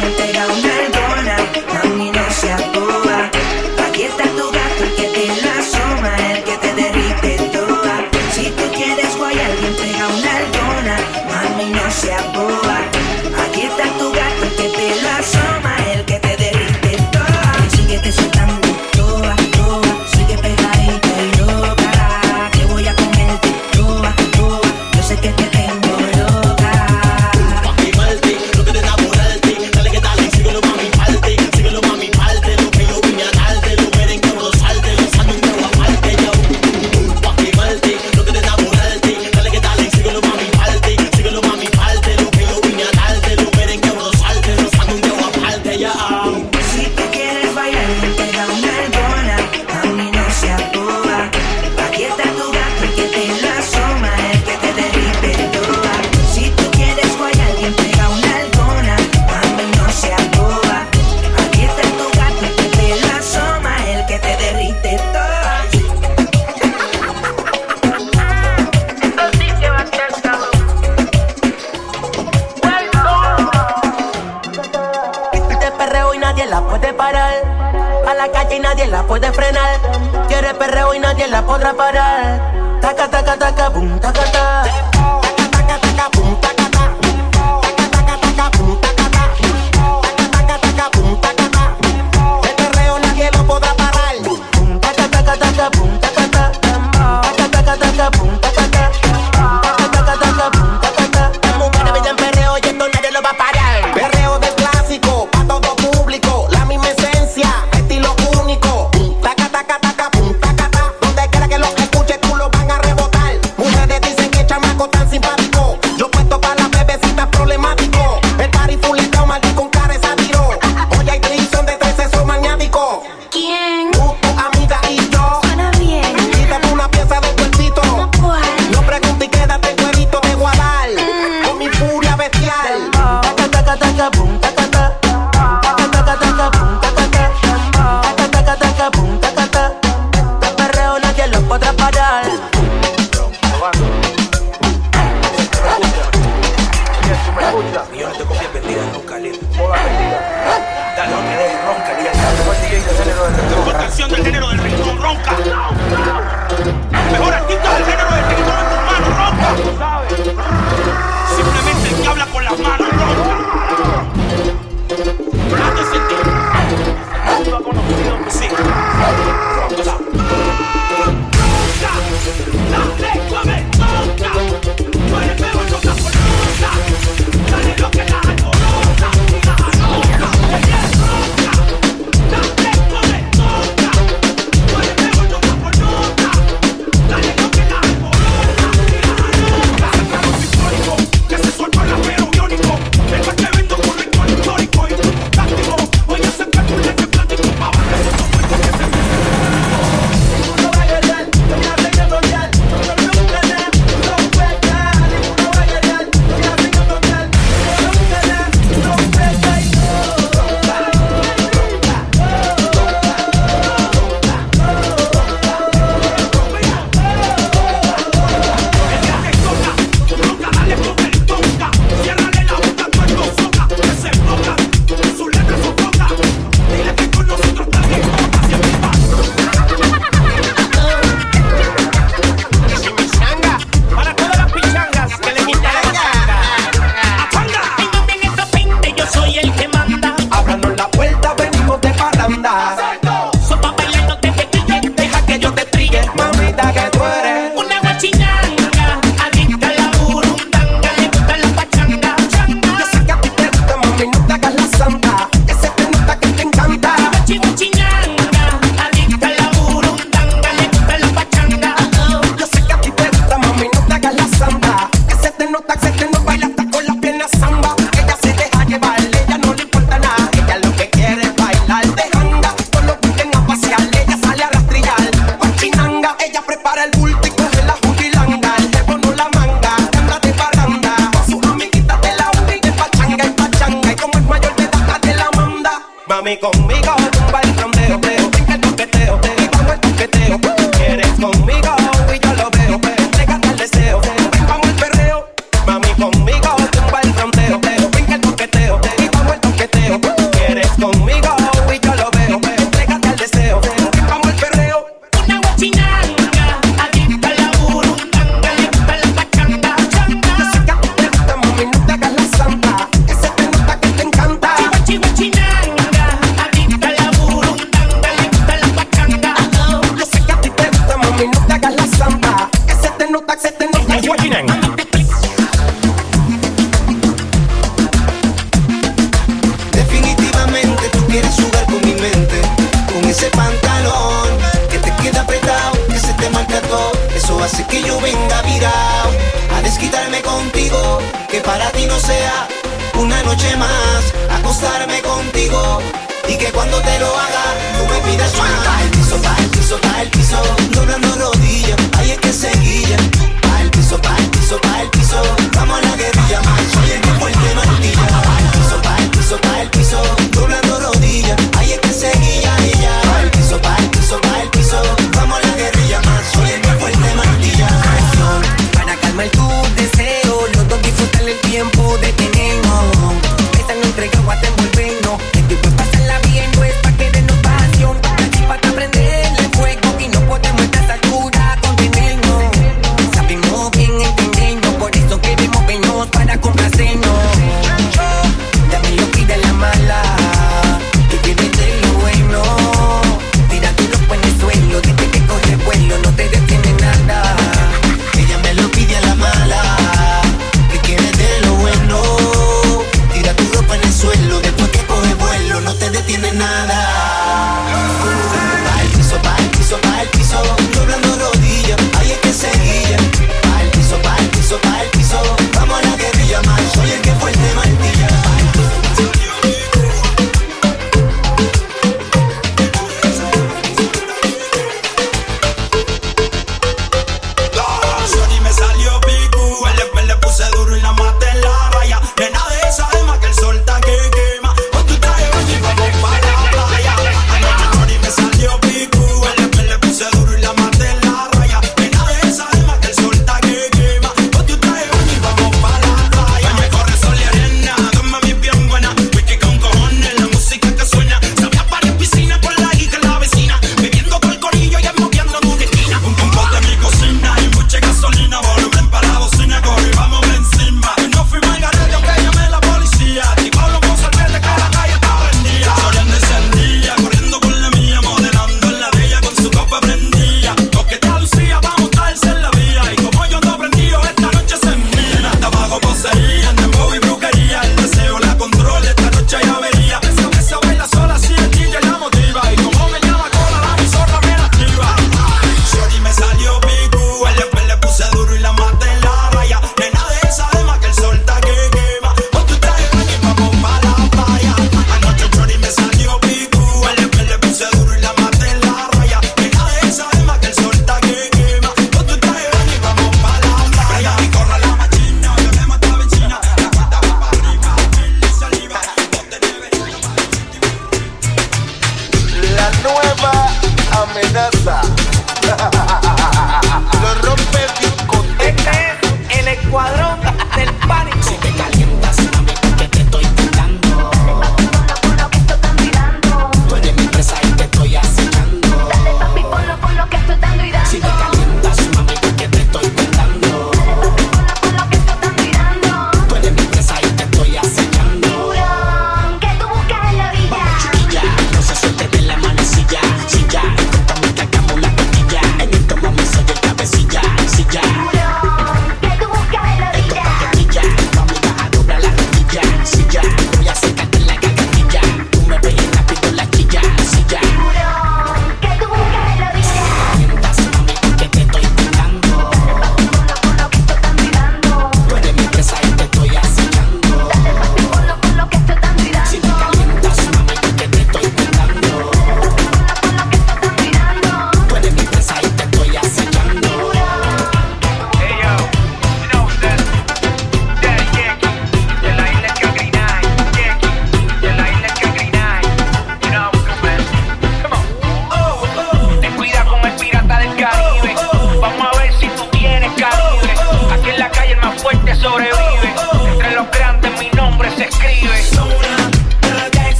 quieres bailar, pega una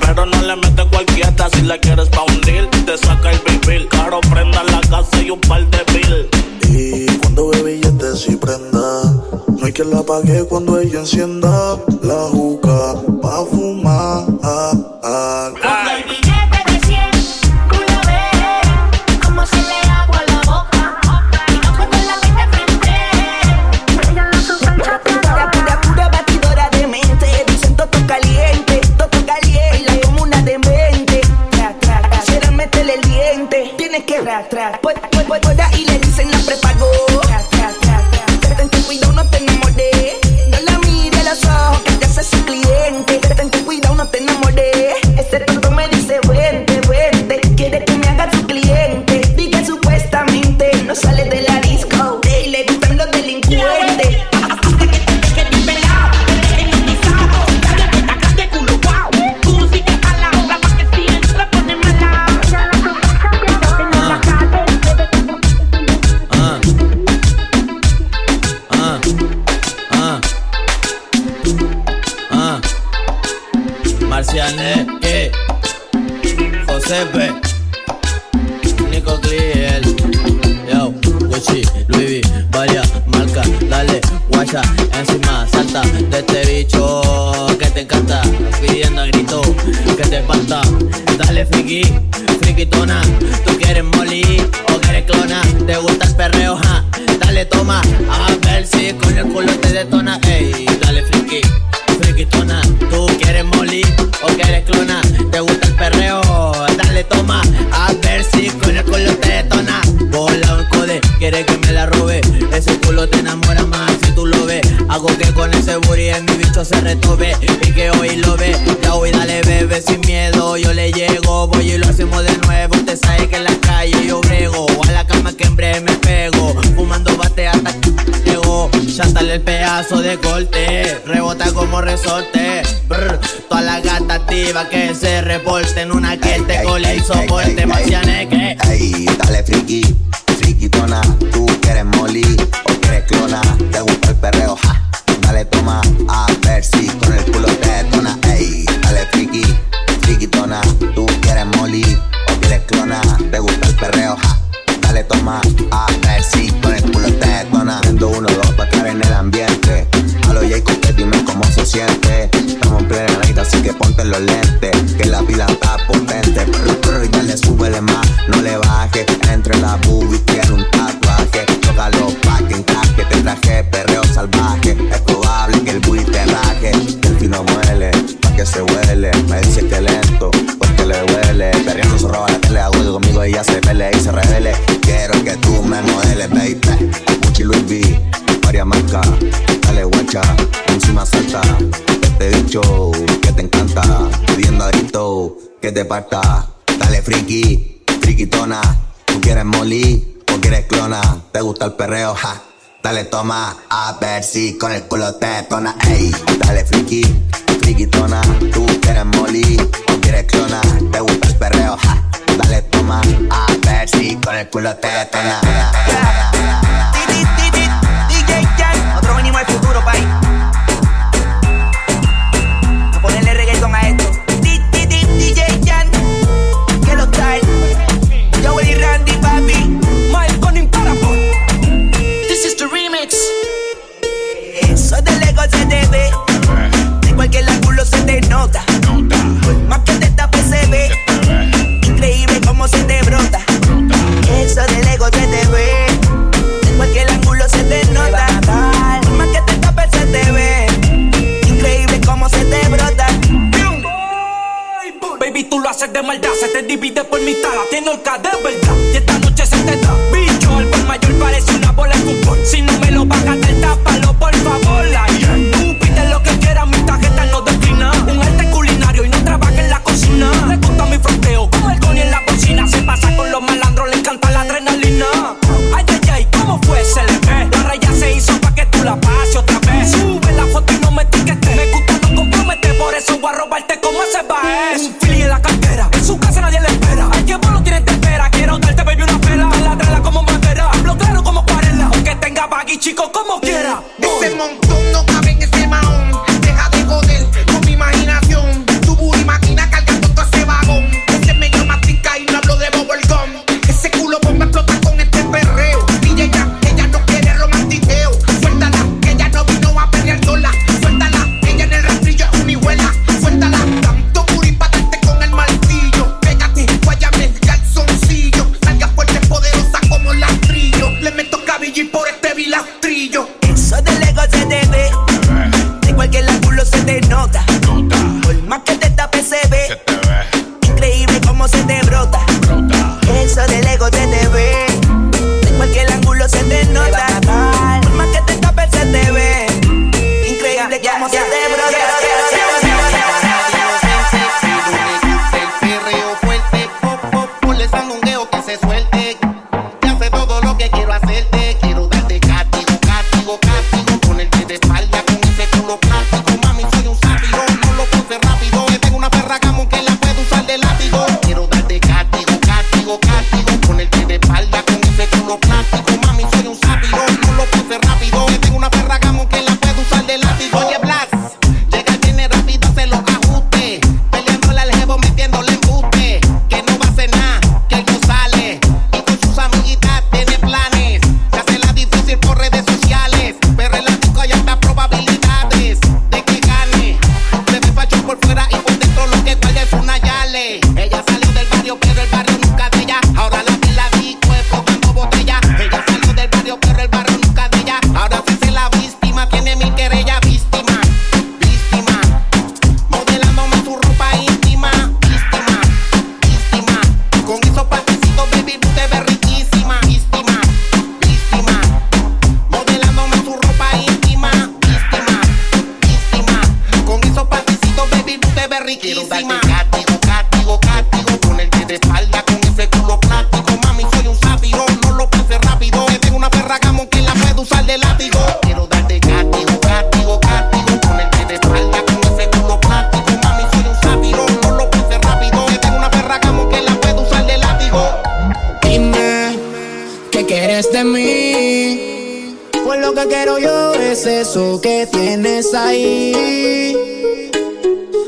Pero no le mete cualquiera si la quieres pa' hundir. Te saca el vivir. Caro, prenda la casa y un par de mil. Y cuando ve billetes y prenda, no hay que la pague cuando ella encienda la juca pa' fumar. Ah. pedazo de corte, rebota como resorte. Brr, toda la gata activa que se reporte en una que te colé y. Dale friki, friquitona. Tú quieres molly o quieres clona. Te gusta el perreo, ja. Dale toma, a ver si con el culo te tona. Ey, dale friki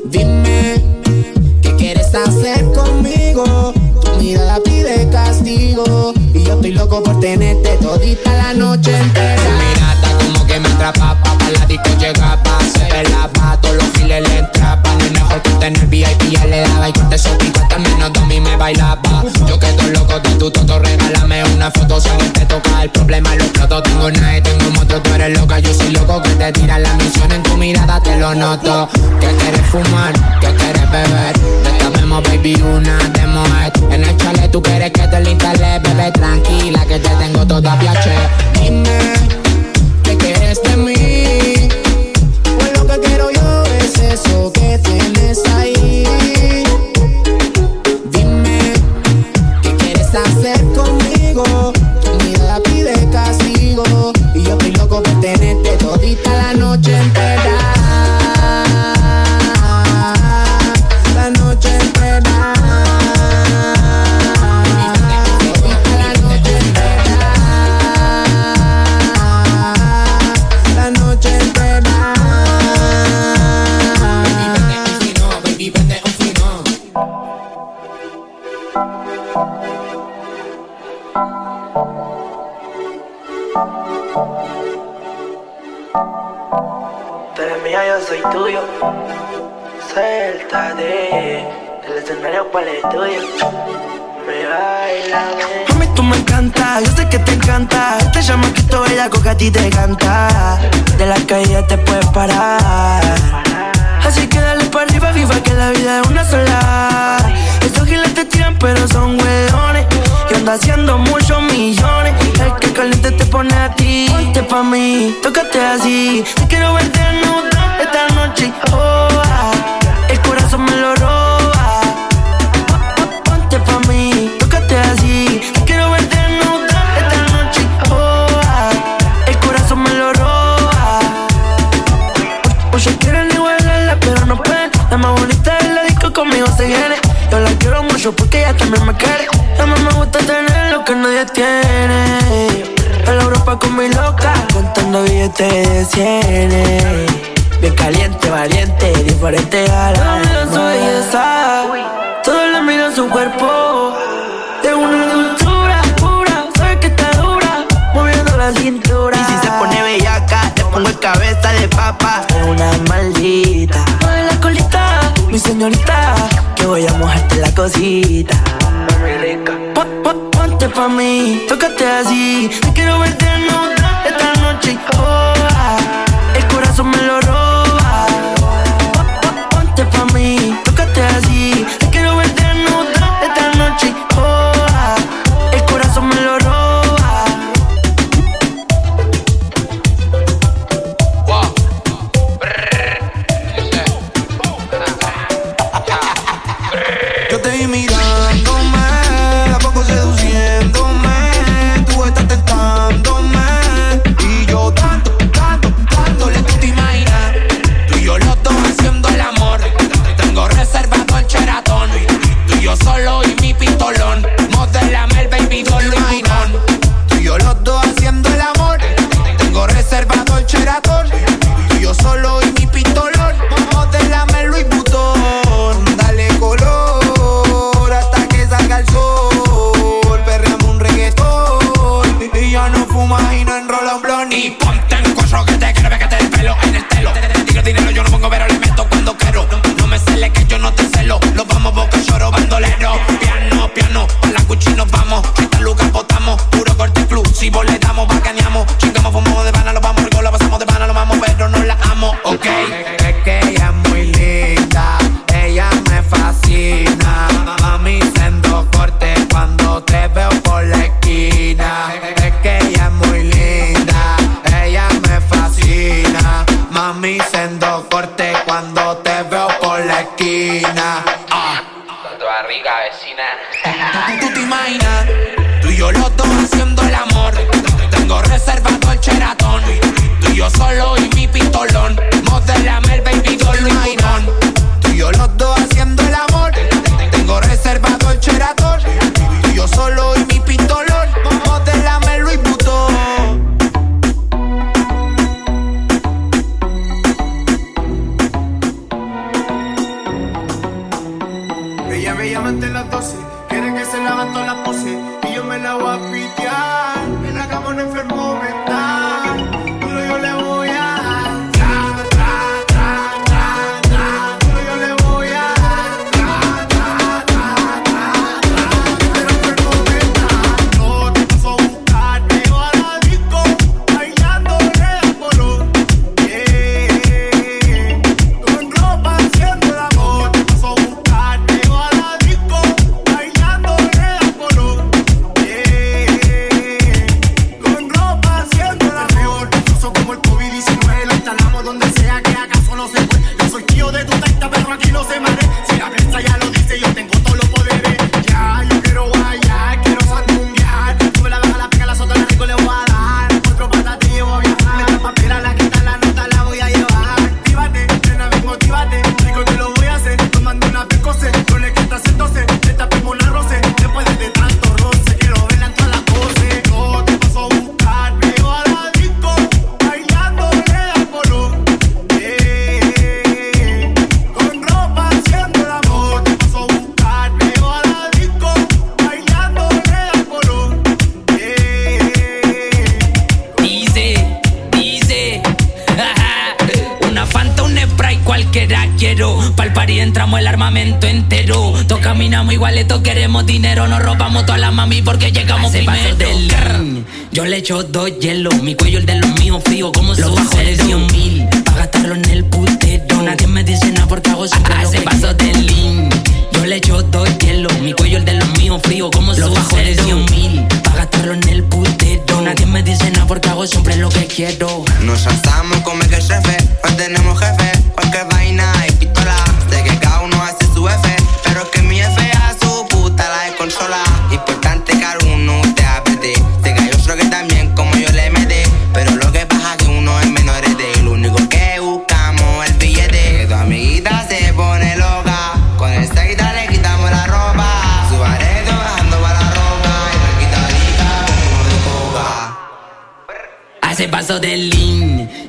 Dime, ¿qué quieres hacer conmigo? Tu mirada pide castigo. Y yo estoy loco por tenerte todita la noche entera. Tu mirada como que me atrapa, pa' pa' la disco llega pa' se pelaba, todos los giles le entrapan. No es mejor que tener VIP, ya le daba y con te pico hasta menos Domi me bailaba. Yo quedo loco de tu toto, regálame una foto si alguien te toca. El problema lo exploto, tengo nada, tengo moto, tú eres loca, yo soy loco que te tira la misión en tu mirada, te lo noto. Que quieres fumar, que quieres beber, Destabemos baby una demo En el chalet tú quieres que te lo instale, bebé tranquila que te tengo toda piache. Dime, ¿qué quieres de mí? Pues lo que quiero yo es eso que tienes tuyo. Suéltate. El escenario cuál es tuyo. Me baila, Mami, tú me encanta, yo sé que te encanta. Este chamaquito bellaco que a ti te canta. De la calle te puedes parar. Así que dale para arriba, viva que la vida es una sola. Estos giles te tiran, pero son hueones. Y anda haciendo muchos millones. El que caliente te pone a ti. Ponte pa' mí, tócate así. Te quiero verte nuda esta noche oh, ah, El corazón me lo roba. Ponte pa' mí, tócate así. Quiero verte desnuda esta noche oh, ah, El corazón me lo roba. Muchos quieren igualarla pero no pueden. La más bonita de disco conmigo se viene. Yo la quiero mucho porque ella también me quiere. A mí me gusta tener lo que nadie tiene. A la Europa con mi loca, contando billetes de cienes. Bien caliente, valiente, diferente a la miran su belleza, todos la miran su cuerpo. De una dulzura pura, sabes que está dura, moviendo la cintura. Y si se pone bellaca, te pongo el cabeza de papa. Es una maldita. Mueve la colita, mi señorita, que voy a mojarte la cosita. Muy rica. Ponte pa' mí, tócate así, te quiero verte en otra esta noche. Oh. solo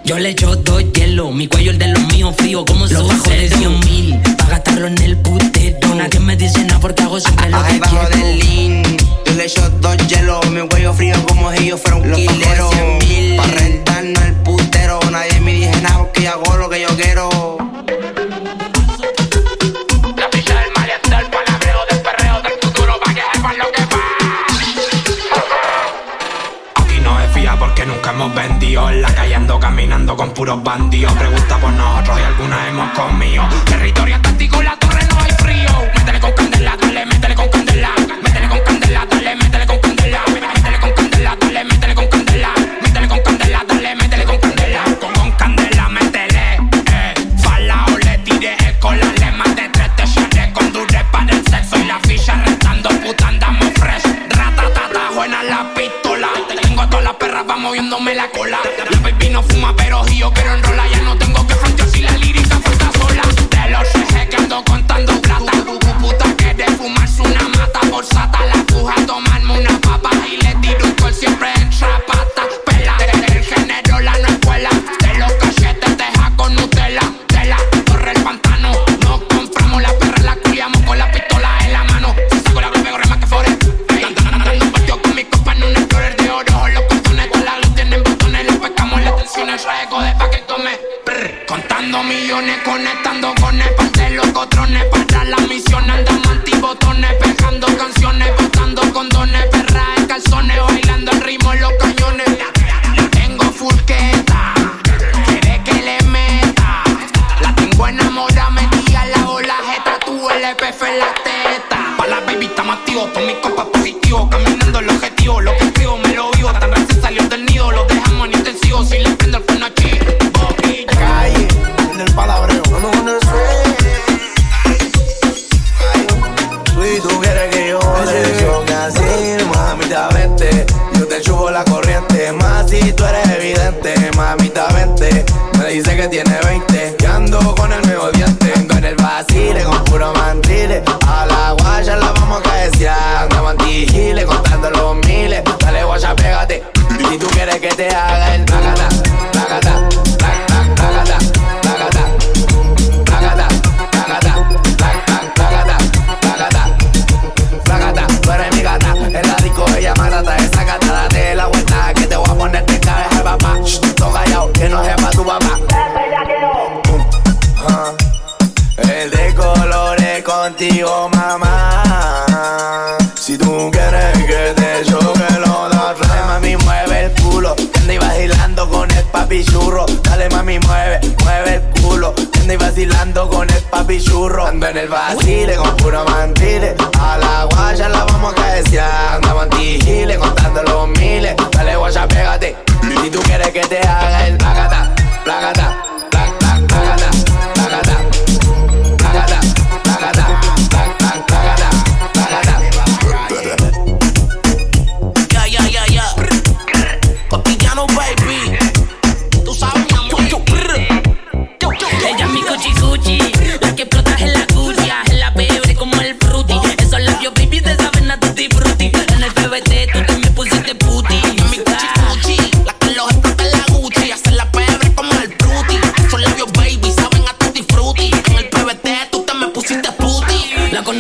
Yo le echo dos hielo, mi cuello el de los míos frío como los bajos de 100 mil. Pa' gastarlo en el putero. Nadie me dice nada porque hago siempre lo que bajo quiero. del lean. Yo le echo dos hielo, mi cuello frío como si yo fuera un los kilero. Pa' rentarnos el putero. Nadie me dice nada porque hago lo que yo quiero. hemos vendido. En la calle ando caminando con puros bandidos. Pregunta por nosotros y algunas hemos comido. Territorio táctico latino. La baby no fuma, pero yo quiero enrolar.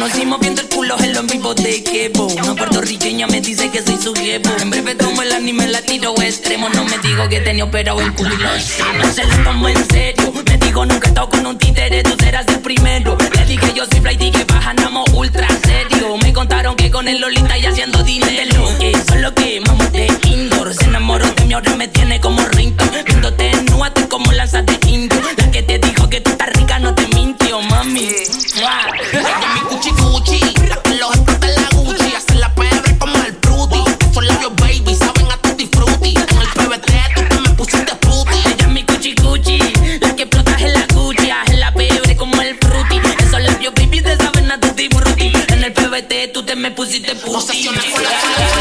conocimos viendo el culo en los vivos de Kepo. Una puertorriqueña me dice que soy su jepo. En breve tomo el anime la tiro extremo. No me digo que tenía operado el culo y No se lo tomo en serio. Me digo nunca he estado con un títere, tú serás el primero. Le dije yo soy fly, dije baja, ultra serio. Me contaron que con el Lolita y haciendo dinero. Que solo que mamo de indoor. Se enamoró de mí, ahora me tiene como rinto. Viéndote nua, estoy como lanza de indio. La que te dijo que tú estás rica no te mintió, mami. me pusiste puti.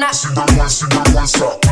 Una. Que me la saque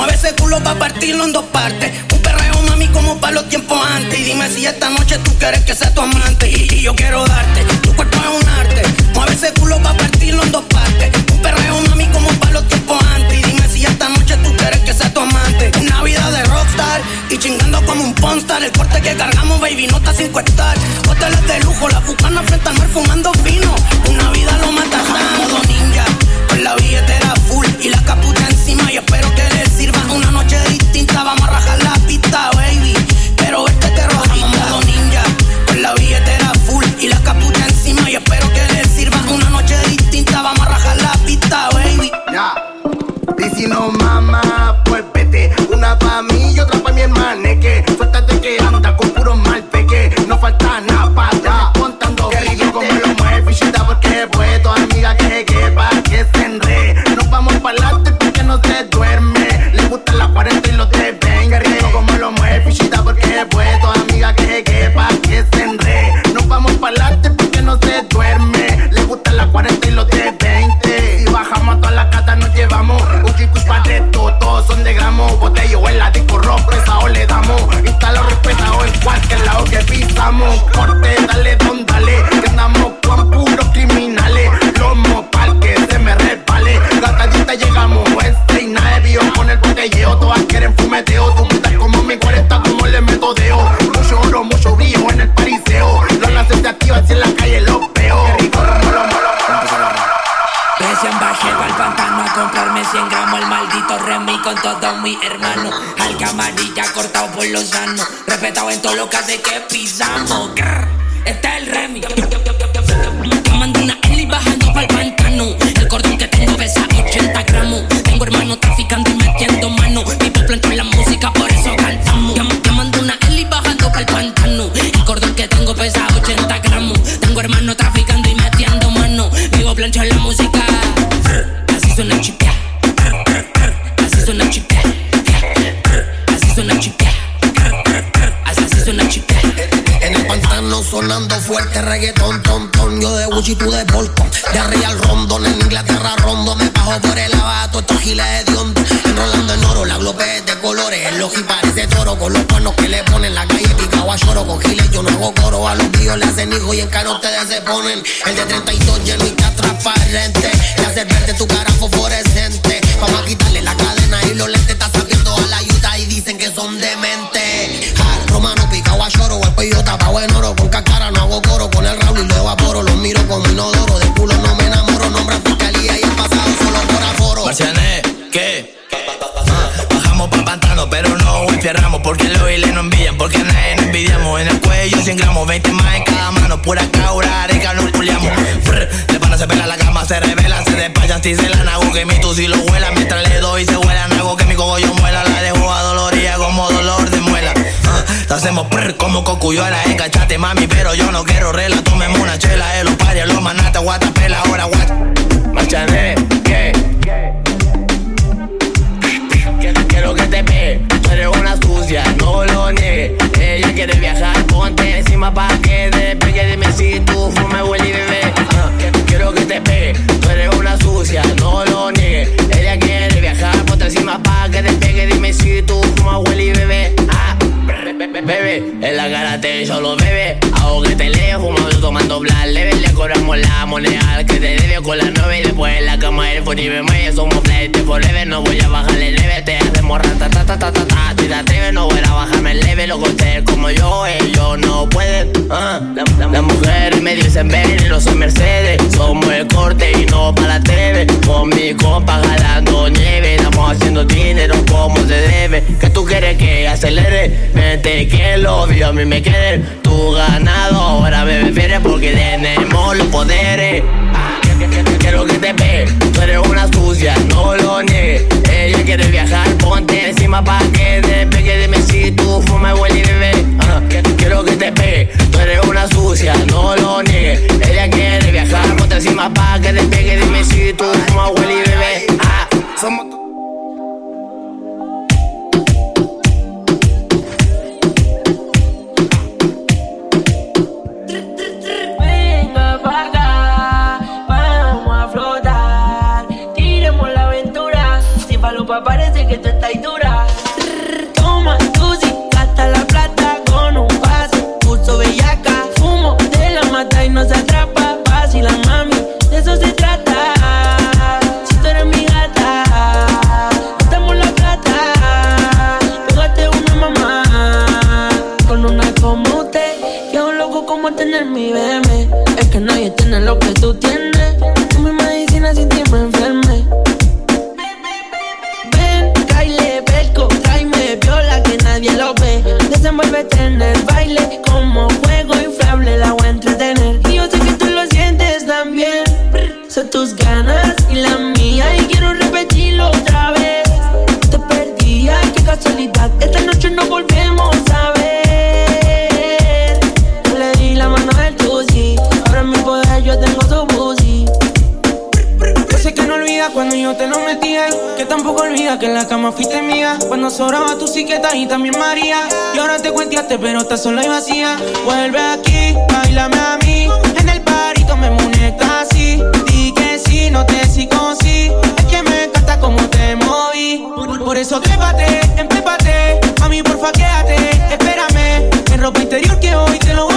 Mueve ese culo pa' partirlo en dos partes. Un perreo, mami, como para los tiempos antes. Y dime si esta noche tú quieres que sea tu amante. Y, yo quiero darte, tu cuerpo es un arte. Mueve ese culo pa' partirlo en dos partes. Un perreo, mami, como para los tiempos antes. Y dime si esta noche tú quieres que sea tu amante. Una vida de rockstar y chingando como un pornstar. El corte que cargamos, baby, no está sin cuestar. Hoteles de lujo, la bucana frente al mar fumando fino. Una vida lo mata modo ninja. Con la billetera full y la capucha encima. Y espero que una noche distinta. Vamos que pisamos. Corte, con todos mis hermanos. Alga amarilla cortado por los sanos. Respetado en todo lo que hace que pisamos. Este es el Remy. Fuerte reggaetón, ton, ton. Yo de Gucci, tú de Bolton De Real Rondon, en Inglaterra rondo. Me bajo por el abato, estos giles de hondo Enrolando en oro, la globe es de colores. El oji parece toro con los cuernos que le ponen. La calle picado a lloro, con giles yo no hago coro. A los míos le hacen hijo y en caro ustedes se ponen. El de 32 lleno y está transparente Le hace verde tu cara 100 gramos, 20 más en cada mano Pura caura, areca, no puliamos Brr, De pana se pela la cama, se revela Se despayan si se la nago Que mi tu si lo Mientras le doy se huela Nago que mi cogollo muela. La dejo adolorida como dolor de muela. Ah, Te hacemos prr como cocuyuela Encachate mami, pero yo no quiero rela Tomemos una chela, eh, los pares, los manatas Guatapela, ahora guat. Marchané, ¿qué? Quiero que te pegue, tú eres una sucia, no lo niegues. Ella quiere viajar, encima pa' que despegue. Dime si tú fumas, huele y bebé. Que- quiero que te pegue, tú eres una sucia, no lo niegues. Ella quiere viajar, ponte encima pa' que despegue. Dime si tú fumas, huele y bebé. Ah, be- be- be- bebé, en la cara te solo bebe. Que te leo, fumando, tomando cobramos la moneda que te debe con la nueve. Y después en la cama el phone y me mueve. Somos flight de forever, no voy a bajarle el leve. Te hacemos rata, ta, ta, ta, ta, ta. Te atreves, no voy a bajarme el leve. Los ustedes como yo, ellos no pueden. Ah, la- la- Las mujeres me dicen ven, no soy Mercedes. Somos el corte y no para la TV. Con mi compa jalando nieve. Estamos haciendo dinero como se debe. Que tú quieres que acelere. Vente que lo vio a mí me quieren. Tu ganado ahora me prefieres porque tenemos los poderes. Ah, quiero que te ve, tú eres una sucia, no lo niegues. Ella quiere viajar, ponte encima pa' que te pegue. Dime si tú fumas, huele y bebé. Ah, quiero que te pegue, tú eres una sucia, no lo niegues. Ella quiere viajar, ponte encima pa' que te pegue. Dime si tú fumas, huele y bebé. Ah, parece que tú estás dura. Toma tu hasta la plata con un pase. Pulso bellaca, fumo de la mata y no se atrapa. Vacila, mami, de eso se trata. Si tú eres mi gata, estamos la plata. Pégate una mamá con una como usted. Que un loco como tener mi BM. Es que nadie tiene lo que tú tienes. envuélvete en el baile como juego inflable, la voy a entretener. Y yo sé que tú lo sientes también. Son tus ganas y la mía y quiero repetirlo otra vez. Te perdí, qué casualidad. Esta noche no volvemos cuando yo te lo metía. Que tampoco olvida que en la cama fuiste mía. Cuando sobraba tu siqueta y también María. Y ahora te cuenteaste, pero estás sola y vacía. Vuelve aquí, bailame a mí. En el parito me muñeca así. Di que sí, no te sigo, sí. Es que me encanta como te moví. Por eso trépate, emprépate. A mí porfa, quédate, espérame. En ropa interior que hoy te lo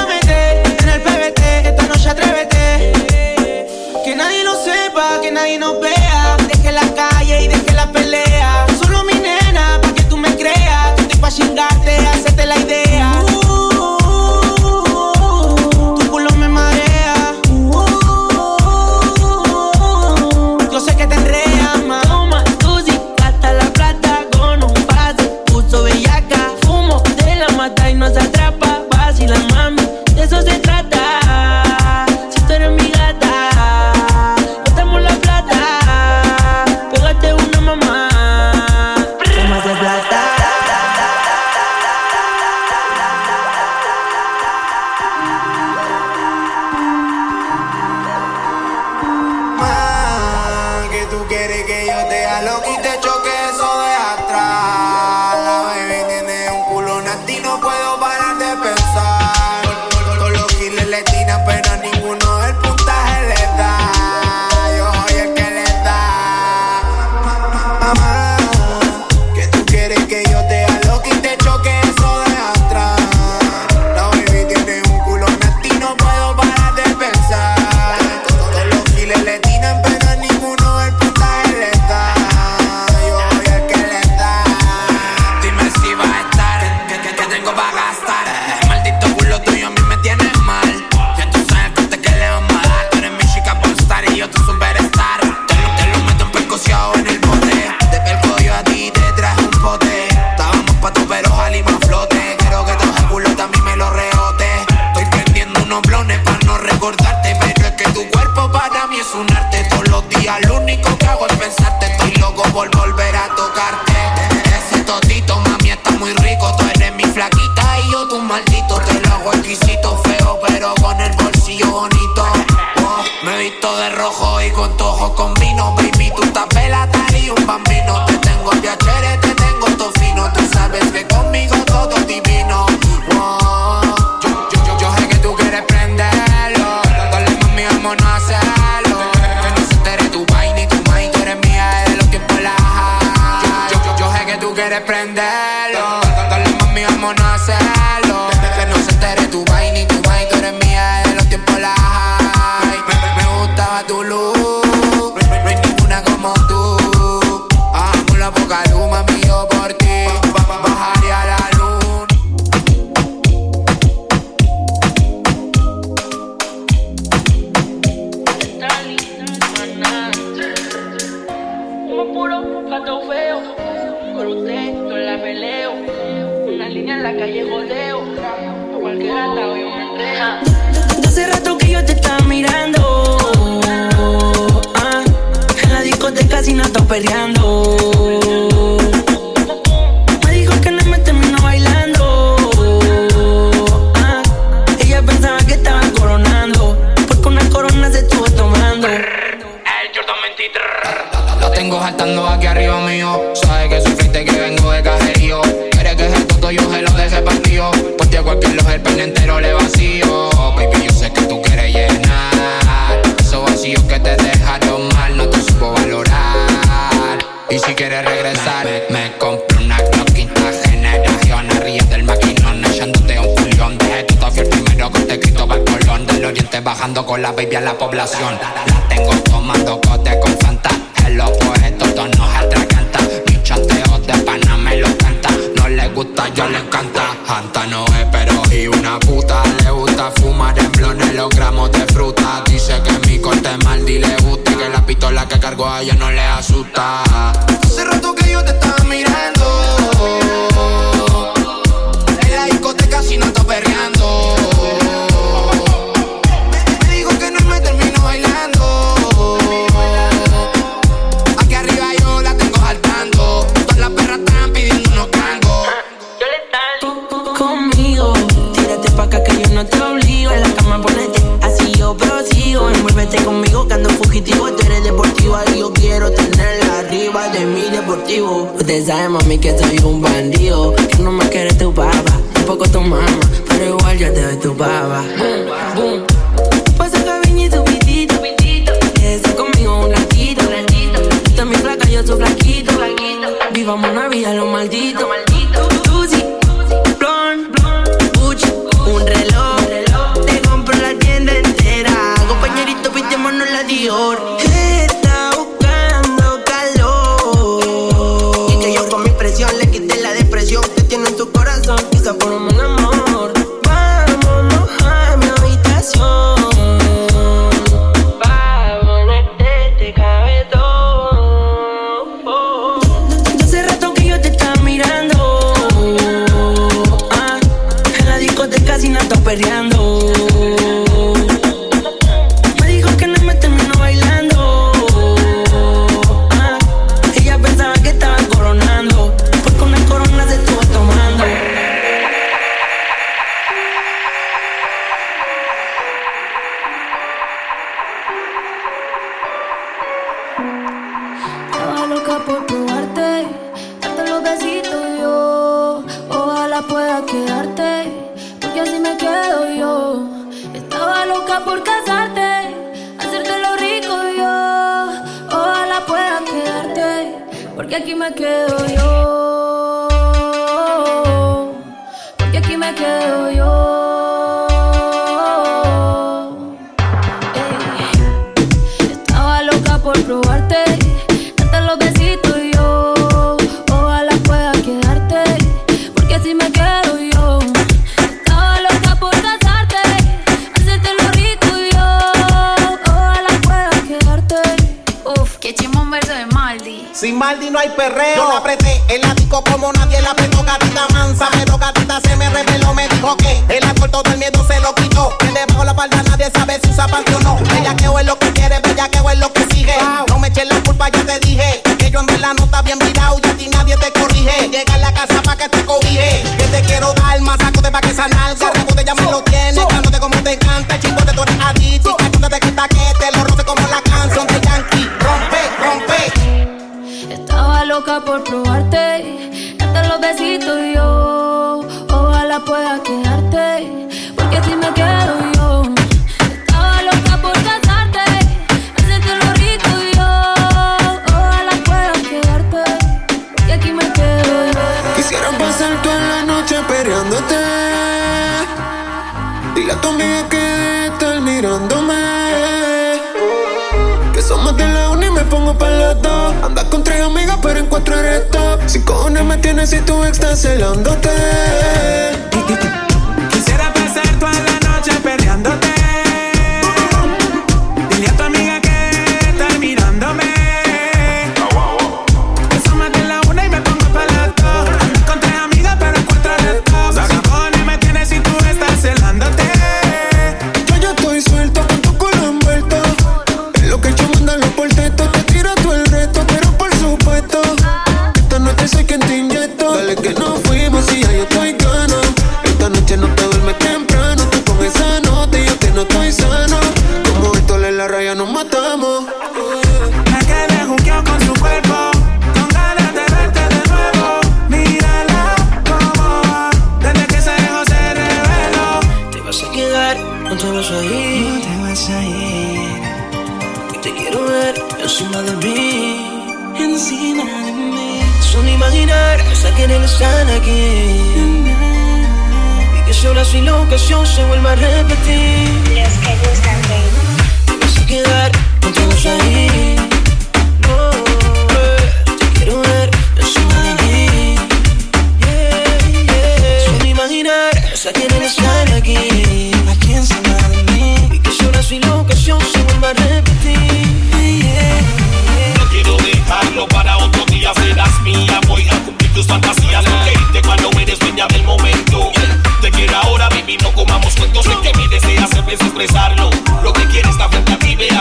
I'm out. Vivamos una vida lo maldito. Lucy, encima de mí. Encima de mí. Solo imaginar hasta que él están aquí. Y que solo así la ocasión se vuelva a repetir. Los que gustan de vas a quedar, no te vas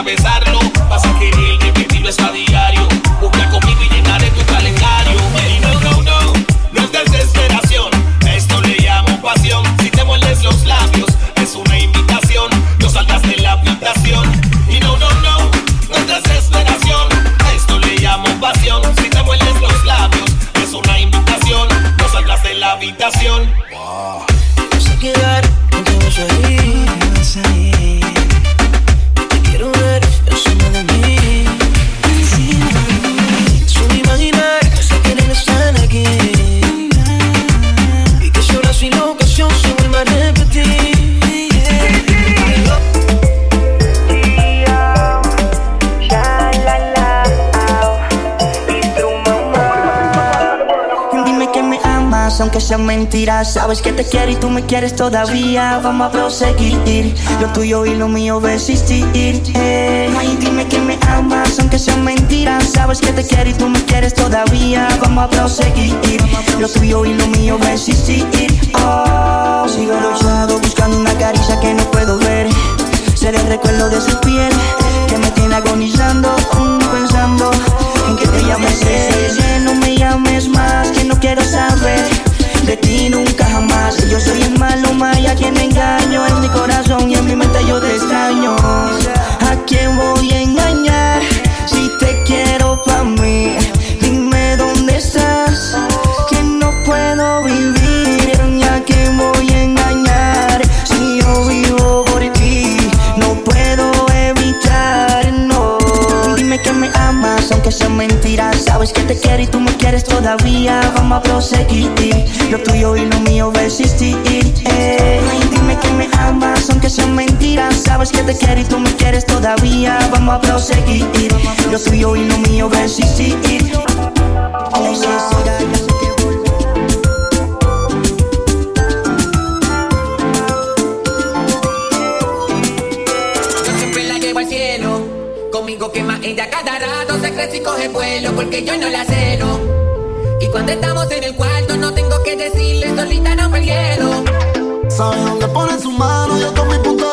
frente amas, aunque sea mentira. Sabes que te quiero y tú me quieres todavía. Vamos a proseguir. Lo tuyo y lo mío va a existir. eh. Ay, dime que me amas, aunque sea mentira. Sabes que te quiero y tú me quieres todavía. Vamos a proseguir. Lo tuyo y lo mío va a existir. Oh, sigo luchado buscando una caricia que no puedo ver. Ser el recuerdo de su piel que me tiene agonizando, pensando en que te llames ella. No me llames más, que no quiero saber de ti nunca jamás. Yo soy el malo, Maya, quien engaño en mi corazón y en mi mente yo te extraño. ¿A quién voy a engañar si te quiero pa' mí? Aunque sea mentira. Sabes que te quiero y tú me quieres todavía. Vamos a proseguir. Lo tuyo y lo mío va a existir. eh. Dime que me amas, aunque sea mentira. Sabes que te quiero y tú me quieres todavía. Vamos a proseguir. Lo tuyo y lo mío va a existir. Se crece y coge vuelo porque yo no la celo. Y cuando estamos en el cuarto, no tengo que decirle, solita no el hielo. Sabe dónde pone su mano, yo con mi punto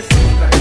Porque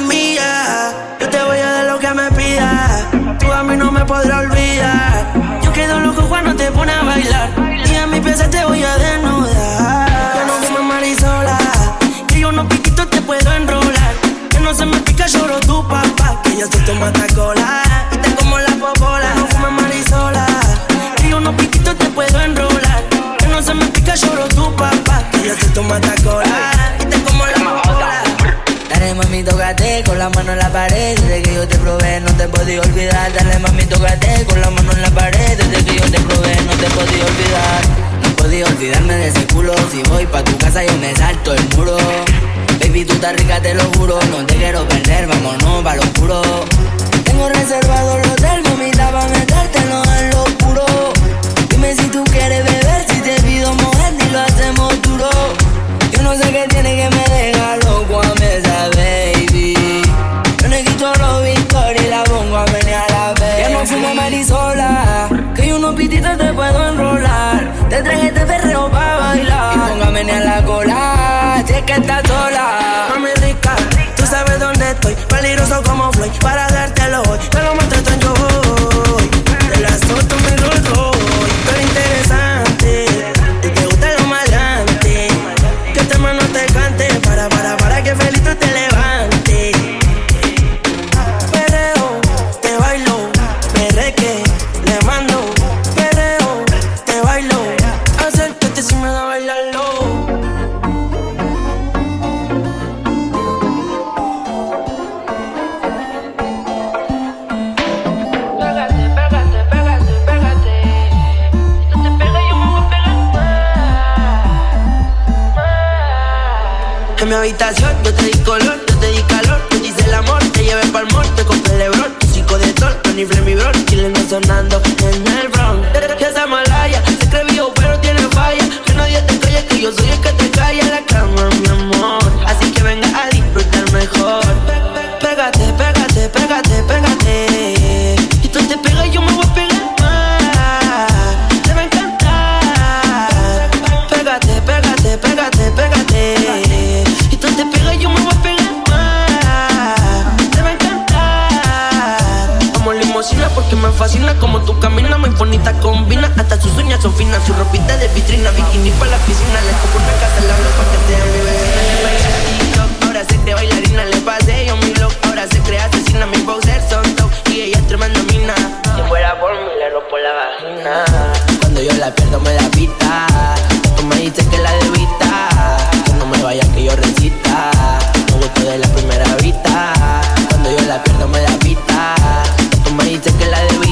200 millas. Yo te voy a dar lo que me pidas, tú a mí no me podrás olvidar. Yo quedo loco cuando te pones a bailar, y a mi pieza te voy a desnudar. Yo no fumo marisola, que yo no piquito te puedo enrolar. Que no se me pica, lloro tu papá, que yo soy tu matacola. Y te como la popola, no fumo marisola, que yo no piquito te puedo enrolar. Que no se me pica, lloro tu papá, que yo soy tu matacola. Y mami, tócate con la mano en la pared. Desde que yo te probé, no te podí olvidar. Dale mami, tócate con la mano en la pared. Desde que yo te probé, no te podí olvidar. No podía olvidarme de ese culo. Si voy pa' tu casa, yo me salto el muro. Baby, tú estás rica, te lo juro. No te quiero perder, vámonos pa' lo oscuro. Tengo reservado el hotel, mamita, pa' metértelo en lo oscuro. Dime si tú quieres beber, si te pido mover, y lo hacemos duro. No sé qué tiene que me deja loco a mesa, baby. Yo no quito los victorias y la pongo a menear a la vez. Ya no fumo marisola, que yo unos pititos te puedo enrolar. Te traje este perreo pa' bailar. Y pongo a menear la cola, si es que estás sola. Mami rica, tú sabes dónde estoy. Peligroso como Floyd, para dártelo hoy. Te lo muestro en yo voy. De la soto me lo doy. Interesante, pelito te levante. Perreo, te bailo, perreque, le mando. Perreo, te bailo, acércate si me da bailarlo. Pégate, pégate, pégate, pégate. Si tú te pegas, yo me voy a pegar más. más. En mi habitación Flemmy Bron, chileno sonando en el Bronx. Que esa malaya, se cree viejo pero tiene falla, que nadie te calle, que yo soy el que te calla la cama, mi amor. Me fascina como tú caminas, muy bonita combina. Hasta sus uñas son finas, su ropita de vitrina, bikini para la piscina. Le pongo una casa lado para que sea mi TikTok, Ahora se cree bailarina, le pasé yo mi look. Ahora se cree asesina, mi poser son top. Y ella es tremenda mina. Si fuera por mí, le rompo la vagina. Cuando yo la pierdo, me da pita. Tú me dices que la debita. Que no me vayas, que yo recita. Me gusto de la primera vista. Cuando yo la pierdo, me da la debita.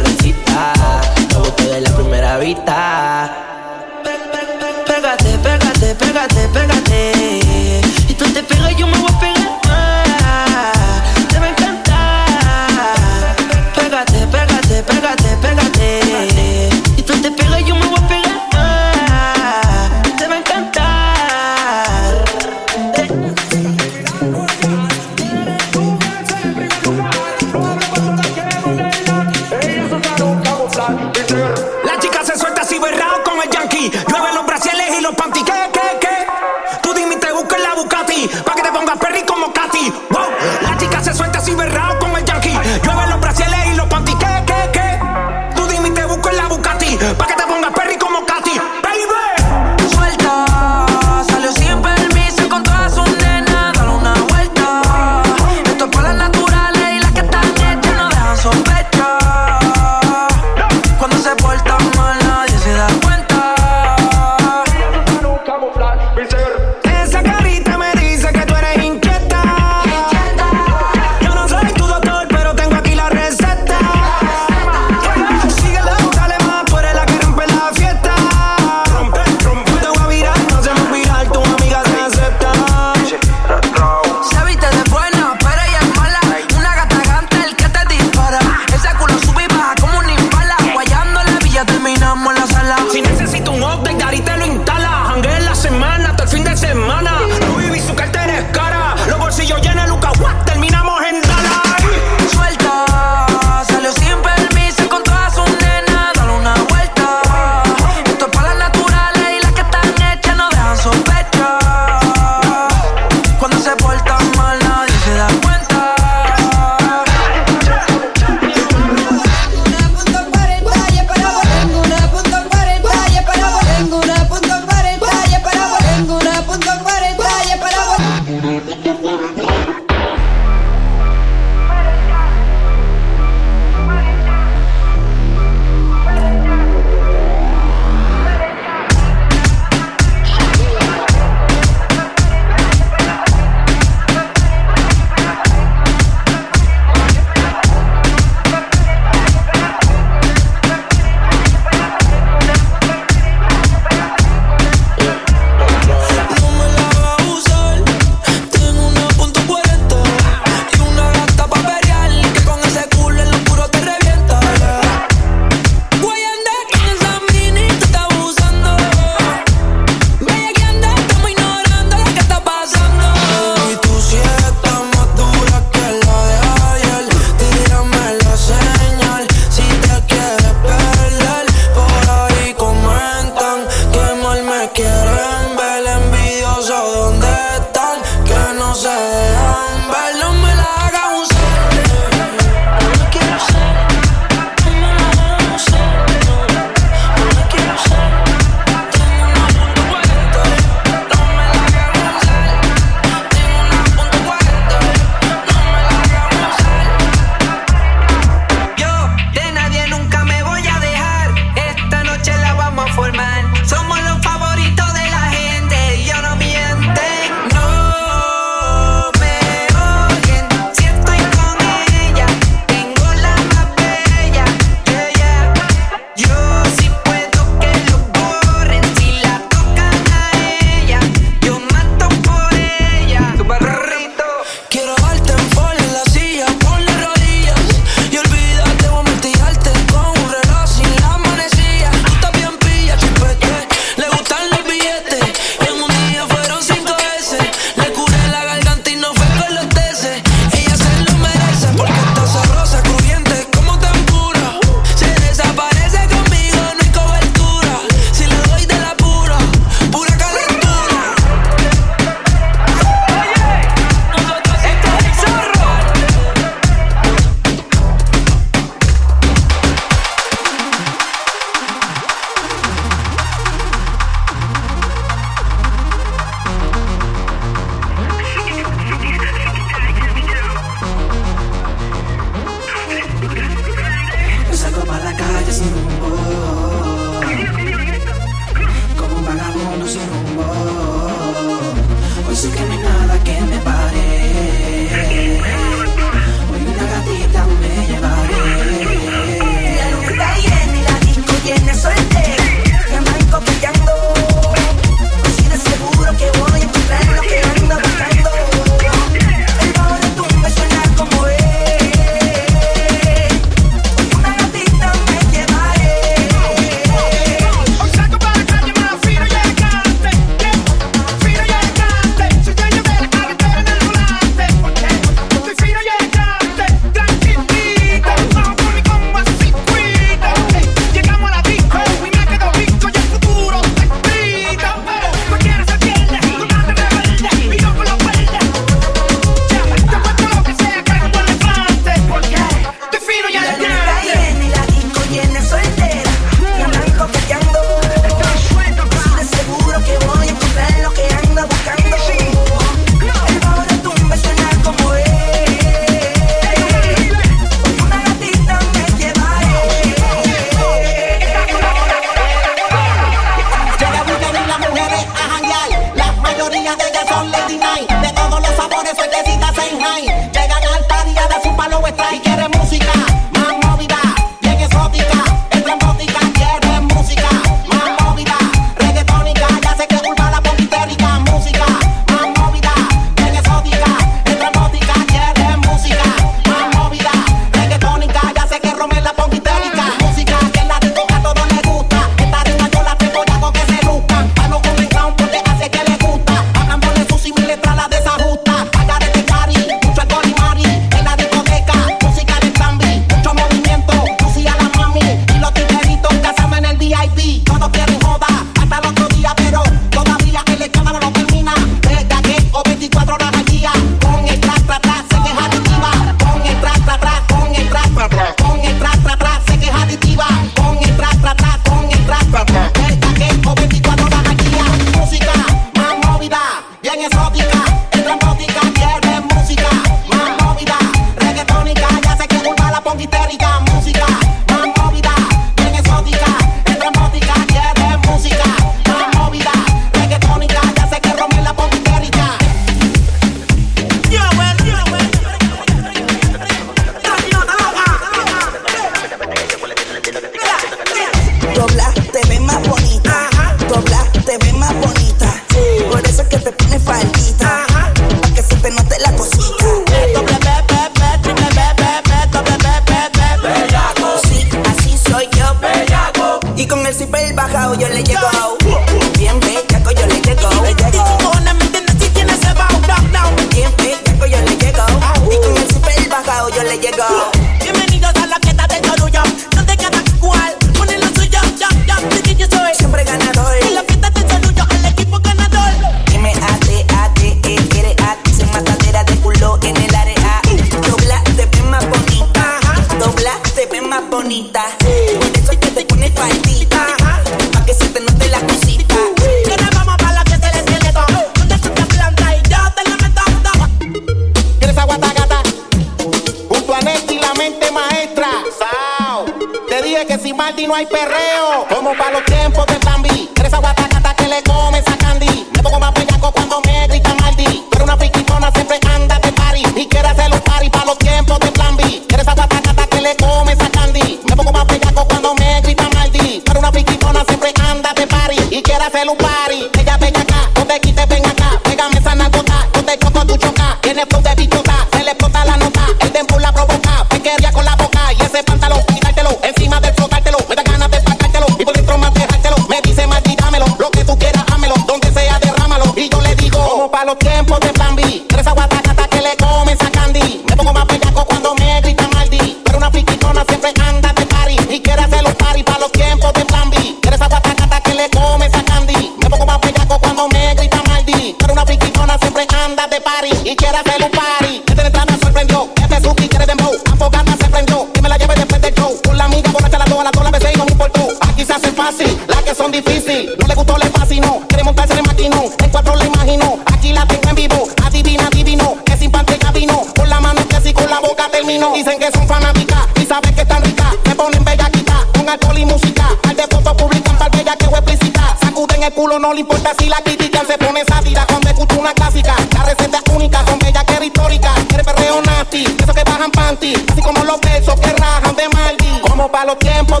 Importa si la critican, se pone sátira cuando escucha una clásica. La receta es única, son bella que histórica. Quiere perreo nasty, eso que bajan panty. Así como los besos que rajan de Maldi. Como para los tiempos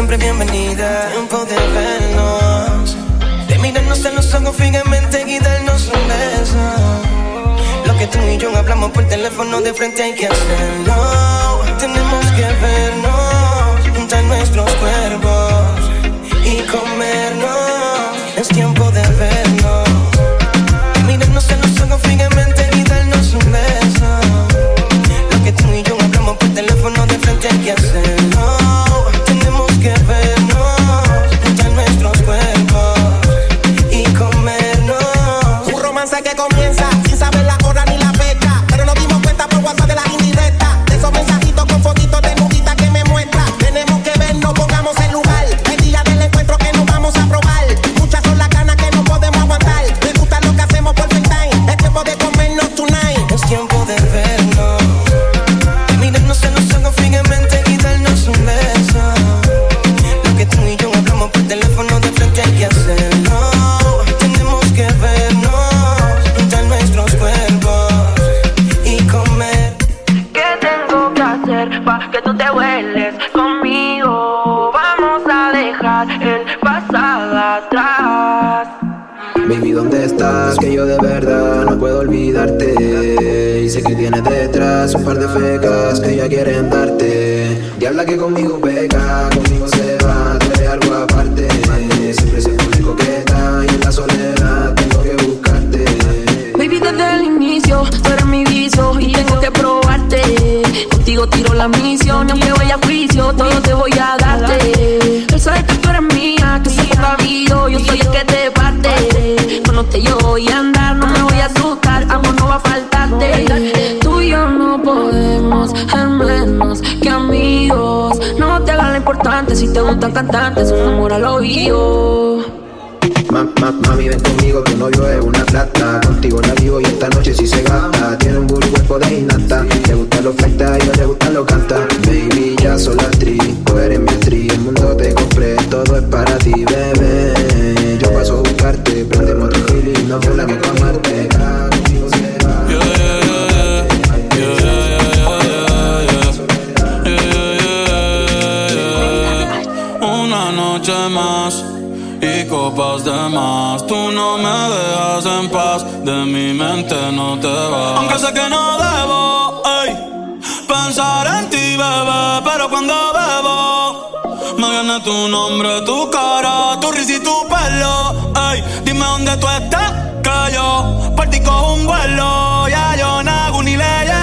siempre bienvenida. Tiempo de vernos. De mirarnos en los ojos fijamente Y darnos un beso. Lo que tú y yo hablamos por teléfono De frente hay que hacerlo. Tenemos que vernos Juntar nuestros cuerpos Y comernos sé que tienes detrás un par de fecas que ya quieren darte. Diabla que conmigo peca, conmigo se va, eres algo aparte. Siempre se pone coqueta y en la soledad tengo que buscarte. Baby, desde el inicio, tú eres mi vicio y tengo que probarte. Contigo tiro la misión, y aunque vaya a juicio, todo te voy importante, si te gustan cantantes, un amor al oído. Ma, ma, mami, ven conmigo, tu novio es una plata. Contigo la vivo y esta noche sí se gasta. Tiene un burro cuerpo de innata. Le gustan los fletas y no le gustan los canta. Baby, ya soy la actriz, tú eres mi actriz. El mundo te compré, todo es para ti, bebé. Yo paso a buscarte, prendemos tu feeling, no fue la que. Copas de más. Tú no me dejas en paz, de mi mente no te vas. Aunque sé que no debo ey, pensar en ti, bebé, pero cuando bebo me viene tu nombre, tu cara, tu risa y tu pelo. Ey, dime dónde tú estás, que yo por ti cojo un vuelo. Ya yo no hago ni le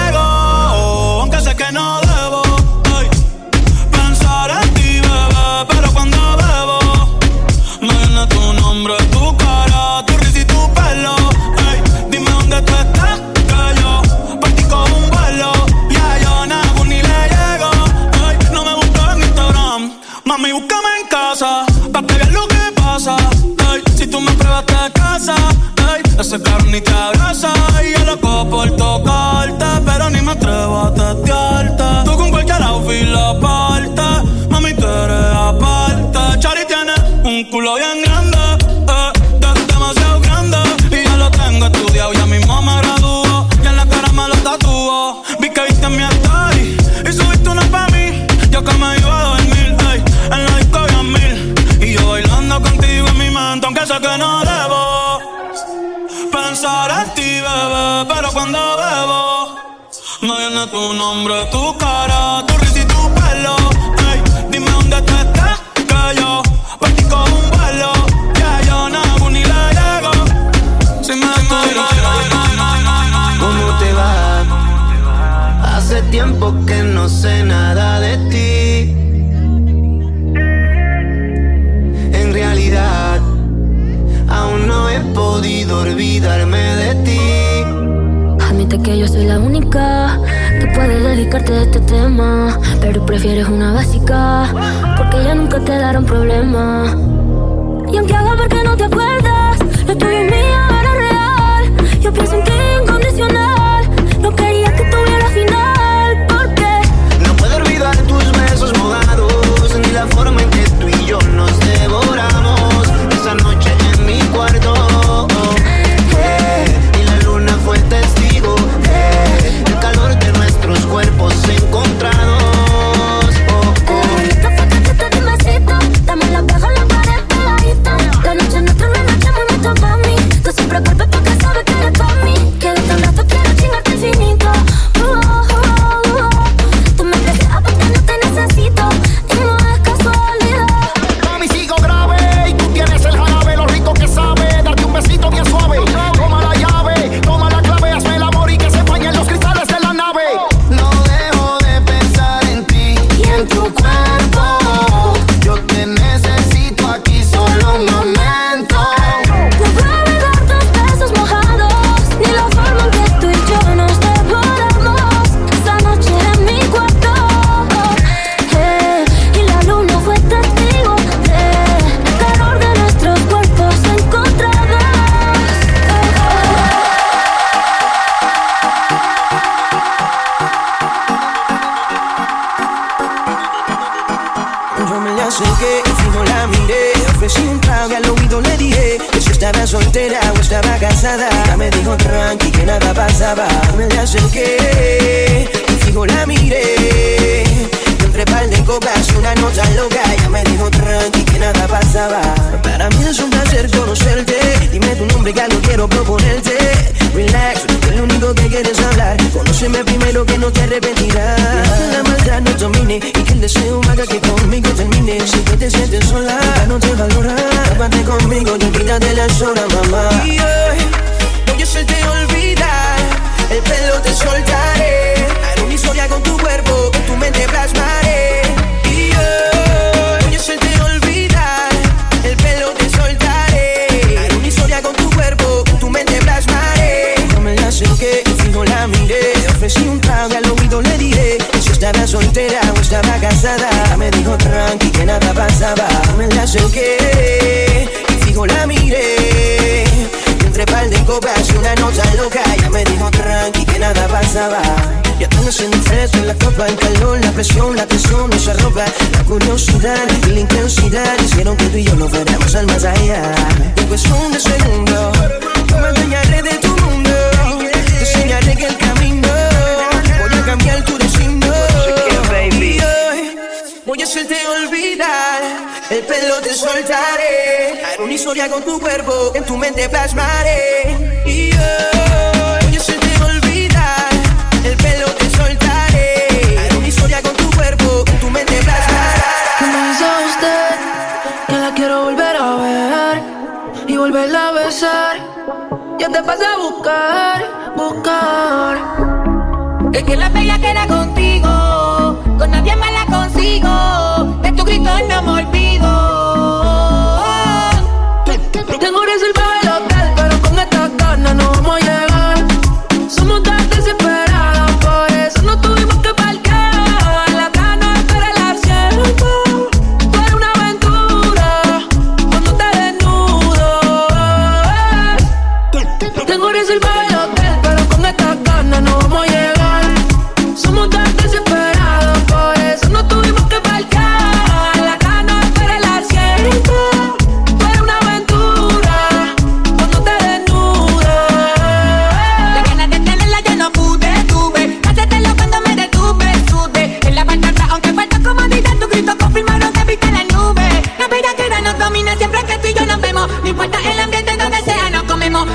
pero ni me atrevo a testearte. Tú con cualquier outfit la parte, mami, tú eres aparte. Chari tiene un culo bien grande, me viene tu nombre, tu cara, tu risa y tu pelo. Ey, dime dónde tú estás, que yo por ti cojo un vuelo. Ya yo no hago ni le llego. Si me ¿Cómo te va? Hace tiempo que no sé nada de ti. En realidad, aún no he podido olvidarme de ti. Admite que yo soy la única puedes dedicarte de este tema, pero prefieres una básica, porque ya nunca te dará un problema. Y aunque haga porque no te acuerdas, lo tuyo es mío, era real. Yo pienso en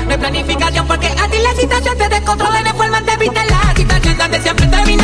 No hay planificación porque a ti la situación te descontrola en forma de evitar la situación donde siempre termina.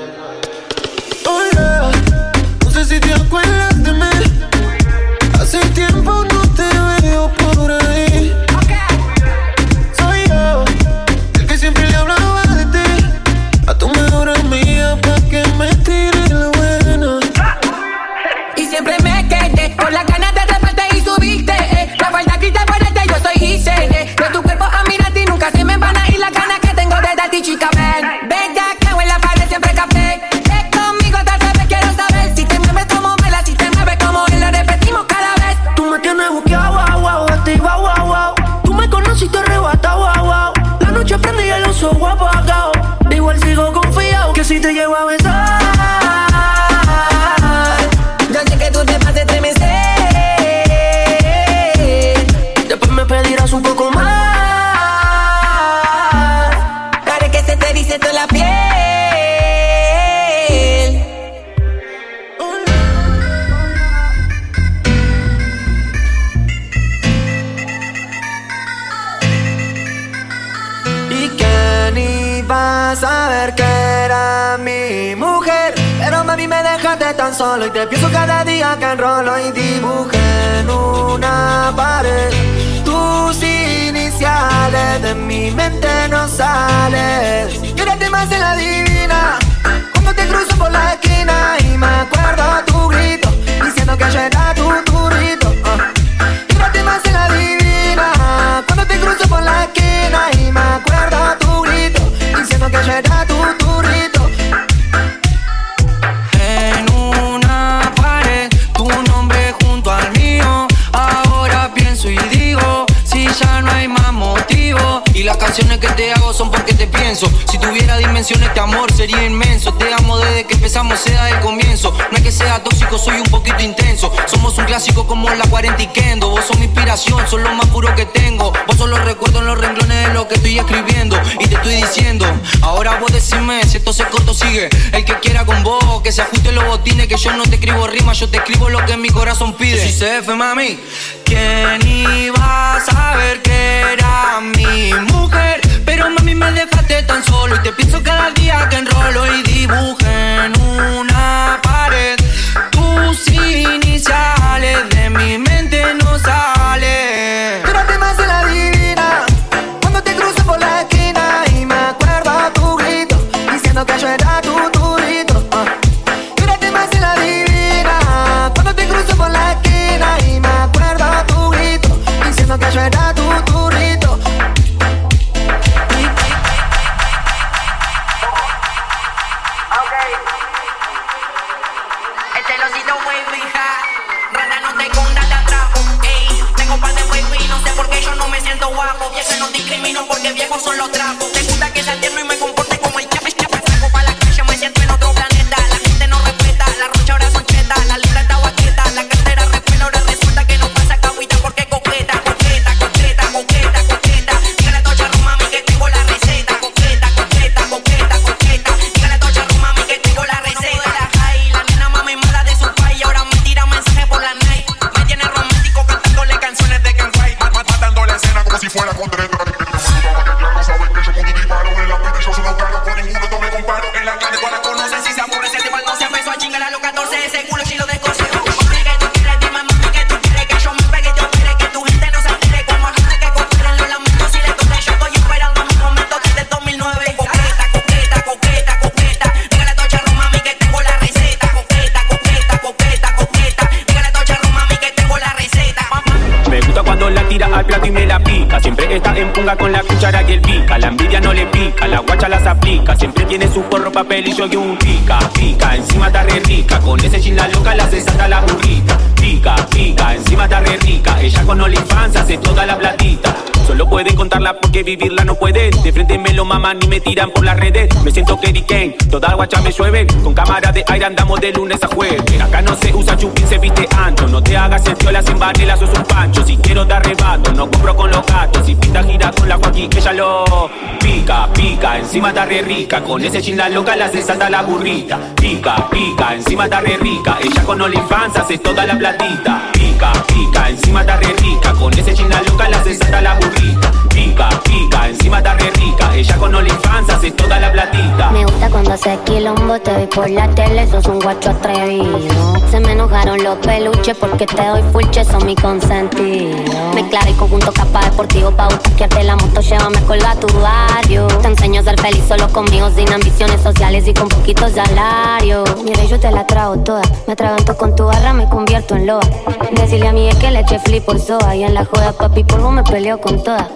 solo y te pienso cada día que enrolo y dibujé en una pared. Tus iniciales de mi mente no sales. Quédate más en la divina. Cuando te cruzo por la esquina y me acuerdo tu grito diciendo que yo era tu turrito. Ah. Uh. Quédate más en la divina. Cuando te cruzo por la esquina y me acuerdo tu grito diciendo que yo era Si tuviera dimensiones, este amor sería inmenso. Te amo desde que empezamos, sea el comienzo. No es que sea tóxico, soy un poquito intenso. Somos un clásico como la 40 y Kendo. Vos sos mi inspiración, sos lo más puro que tengo. Vos solo recuerdo en los renglones de lo que estoy escribiendo. Y te estoy diciendo, ahora vos decime si esto se corto sigue. El que quiera con vos, que se ajuste los botines. Que yo no te escribo rimas, yo te escribo lo que mi corazón pide. Si se F, mami. ¿Quién iba a saber que era mi mujer? Pero mami me deja tan solo y te pienso cada día que enrolo y dibujé Encima está re rica. Con ese chin la loca la se salta la burrita. Pica, pica, encima está re rica. Ella con OnlyFans hace toda la platita. Te doy por la tele, sos un guacho atrevido. Se me enojaron los peluches porque te doy full son mi consentido. Me y conjunto capa deportivo pa' buscarte la moto, llévame con la tu barrio. Te enseño a ser feliz solo conmigo, sin ambiciones sociales y con poquitos salario. Mira, yo te la trago toda, me atraganto con tu barra, me convierto en loa. Decirle a mi es que le eche flip por soa y en la joda papi polvo me peleo con toda.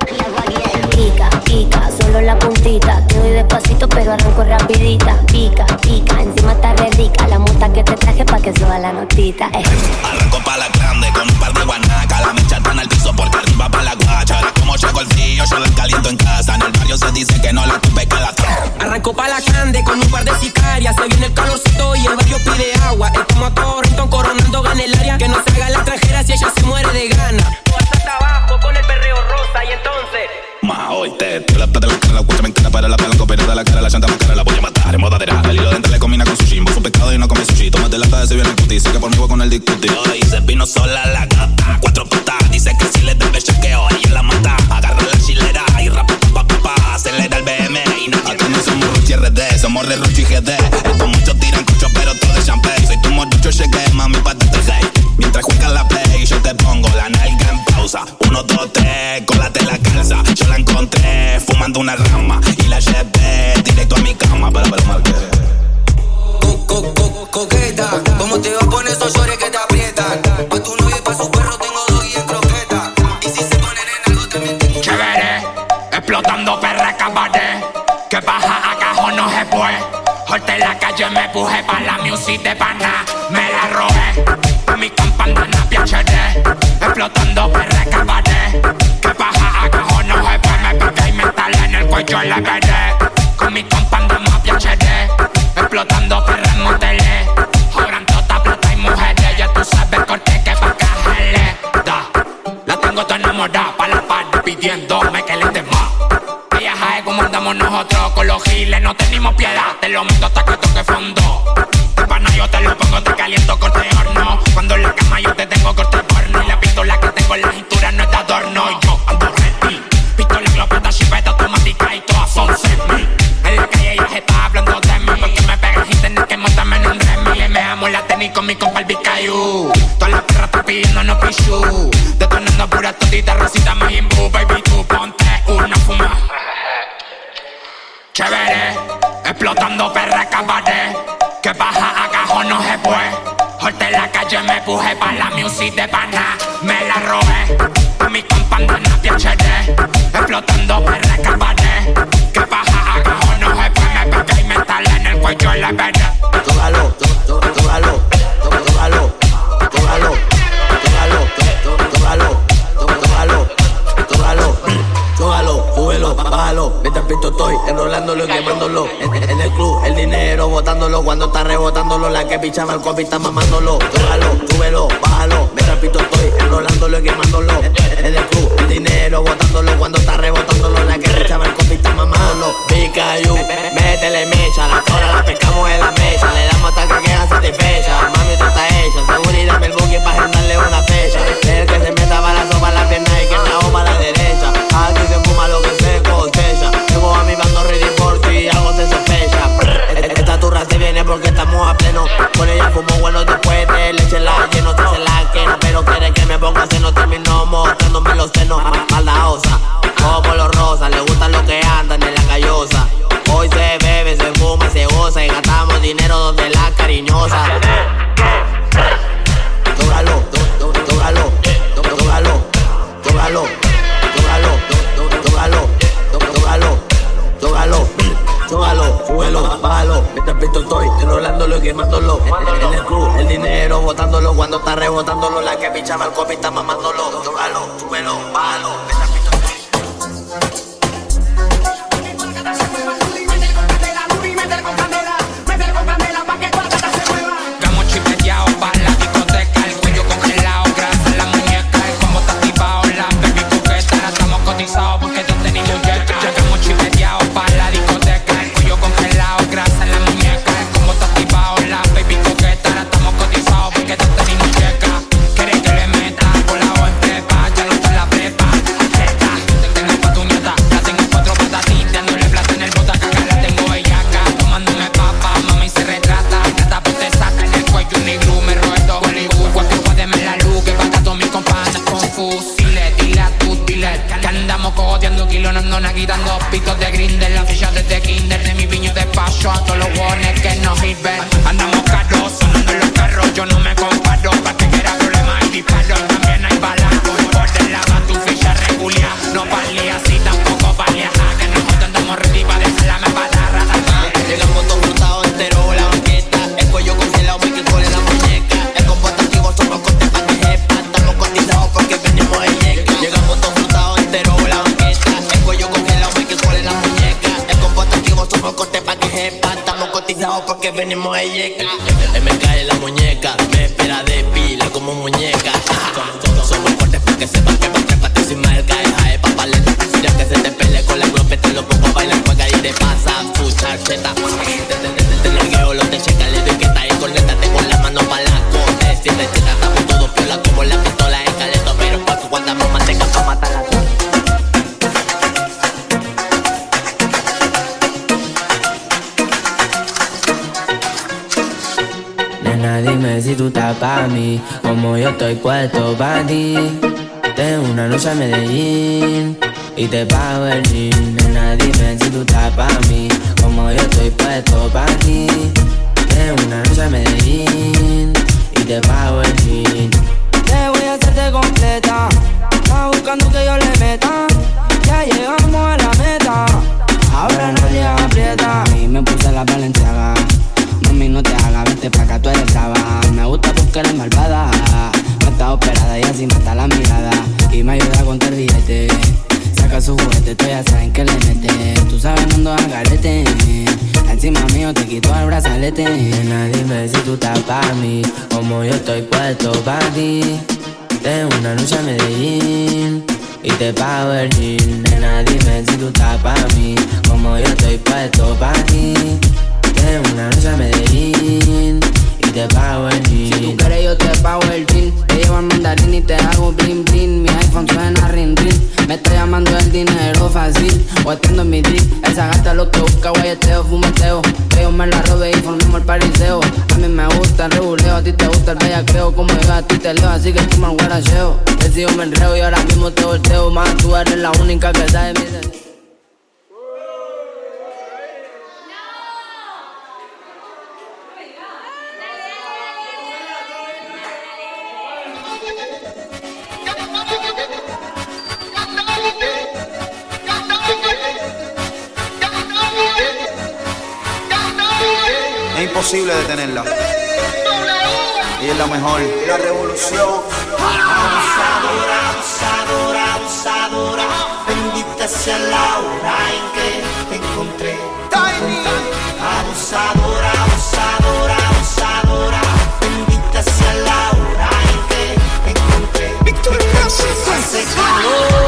Solo la puntita. Te doy despacito, pero arranco rapidita. Pica, pica, encima está re rica. La muta que te traje pa' que suba la notita. Eh. Arranco pa' la grande con un par de guanacas. La mecha está en el piso porque arriba pa' la guacha. Ahora como llegó el frío, yo la caliento en casa. En el barrio se dice que no la tuve que la Arranco pa' la grande con un par de sicarias. Se viene el calorcito y el barrio pide agua. Estamos a Torrington coronando en el área. Que no se haga la extranjera si ella se muere de gana. Tú hasta abajo con el perreo rosa y entonces. Ma, hoy te la plata de la cara, la cucha me encanta para la palanca, pero de la cara, la llanta más cara, la voy a matar en modadera. El hilo dental le combina con sushi, su pescado y no come sushi. Tómate la tarde, se viene el cuti, que por mí voy con el discuti. Hoy se vino sola la gata, cuatro patas, dice que si le debe chequeo, ella la mata. Agarra la chilera y rapa, pa, pa, pa, acelera el BM y no Acá no somos Ruchi RD, somos re Ruchi GD. Estos muchos tiran cucho, pero todo es champagne. Soy tu morucho, llegué, mami, patate rey. Mientras juega la play, yo te pongo la nalga pausa. Uno, dos, tres, cólate la calza. Yo la encontré fumando una rama y la llevé directo a mi cama. Pero, pero, mal Co, co, co, coqueta, ¿cómo te va a poner esos llores que te aprietan? Pa' tu novio y pa' su perro tengo dos y en croqueta. Y si se ponen en algo también tengo Chévere, explotando perra cabaret. Que baja a cajón no se puede. Jorte la calle me puje pa' la music de pana. Me la robé. A mi campana piachere. Explotando perra cuello le veré. Con mi campana más piachere. Explotando moteles. Ahora en toda plata y mujeres. Ya tú sabes corte que pa' cajele. Da. La tengo toda enamorada pa' la par pidiéndome que le dé más. Ella sabe cómo andamos nosotros con los giles, no tenemos piedad. Te lo meto hasta que toque fondo. De pana yo te lo pongo, te caliento corte horno. Cuando en la cama yo te tengo corte porno. Y la pistola no. Detonando pura todita, rosita, majimbu. Baby, tú ponte una fuma. Chévere, explotando perra cabaret. Que baja a cajón no se puede. Jorte la calle me puje pa' la music de pana. Me la robé. A mi campana piachere. Explotando perra cabaret. Que baja a cajón no se puede. Me pegué y me talé en el cuello le veré. Bájalo, mientras pinto estoy enrolándolo y quemándolo. En, en el club, el dinero botándolo, cuando está rebotándolo, la que pichaba el copi está mamándolo. Tócalo, súbelo, bájalo, mientras pinto estoy enrolándolo y quemándolo. En, en el club, el dinero botándolo, cuando está rebotándolo, la que pichaba el copi está mamándolo. Picayu, métele mecha, la tora la pescamos en la mesa, le damos hasta que quedan satisfechas. Mami, tú estás hecha, seguridad el booking para agendarle una fecha. El que se meta balazo para la pierna y que trajo para la derecha. Aquí se porque estamos a pleno. Con ella fumo bueno después de leche la lleno, se hace la quena. Pero quiere que me ponga seno, termino mostrándome los senos. Ma- Maldadosa, como los rosas, le gusta lo que andan en la callosa. Hoy se bebe, se fuma, se goza y gastamos dinero donde la cariñosa. Pinto estoy enrolándolo quemándolo. En, en el club, el dinero botándolo, cuando está rebotándolo, la que pichaba el copi está mamándolo. Tócalo, súbelo, bájalo, como yo estoy puesto pa' ti. Tengo una noche a Medellín y te pago el jean. Nena, dime si tú estás pa' mí, como yo estoy puesto pa' ti. Tengo una noche a Medellín y te pago el jean. Te voy a hacerte completa. Estás buscando que yo le meta. Ya llegamos a la meta. Ahora nadie aprieta. Y me puse la valenciaga. Mami, no te hagas, vete pa' acá, tú eres brava. Porque eres malvada. Está operada y así mata la mirada. Y me ayuda a contar billete. Saca su juguete, tú ya saben que le mete. Tú sabes, no ando al garete. Encima mío te quito el brazalete. Nena, dime si tú estás pa' mí. Como yo estoy puesto pa' ti. Tengo una noche a Medellín y te pago el jean. Nena, dime si tú estás pa' mí. Como yo estoy puesto pa' ti. Tengo una noche a Medellín Si tú quieres yo te pago el jean Te llevo al mandarín y te hago bling bling. Mi iPhone suena ring ring Me está llamando el dinero fácil. O atiendo en mi drip Esa gata lo que busca guayeteo, fumeteo. Que yo me la robe y formemos el pariseo. A mí me gusta el reguleo A ti te gusta el bellaqueo Como yo a ti te leo Así que tú me guaracheo Te sigo me enreo y ahora mismo te volteo. Más tú eres la única que sabe mi deseo detenerla. Ella es la mejor. La revolución. Abusadora, abusadora, abusadora. Bendita sea la hora en que te encontré. Abusadora, abusadora, abusadora. Bendita sea la hora en que te encontré. Hace calor.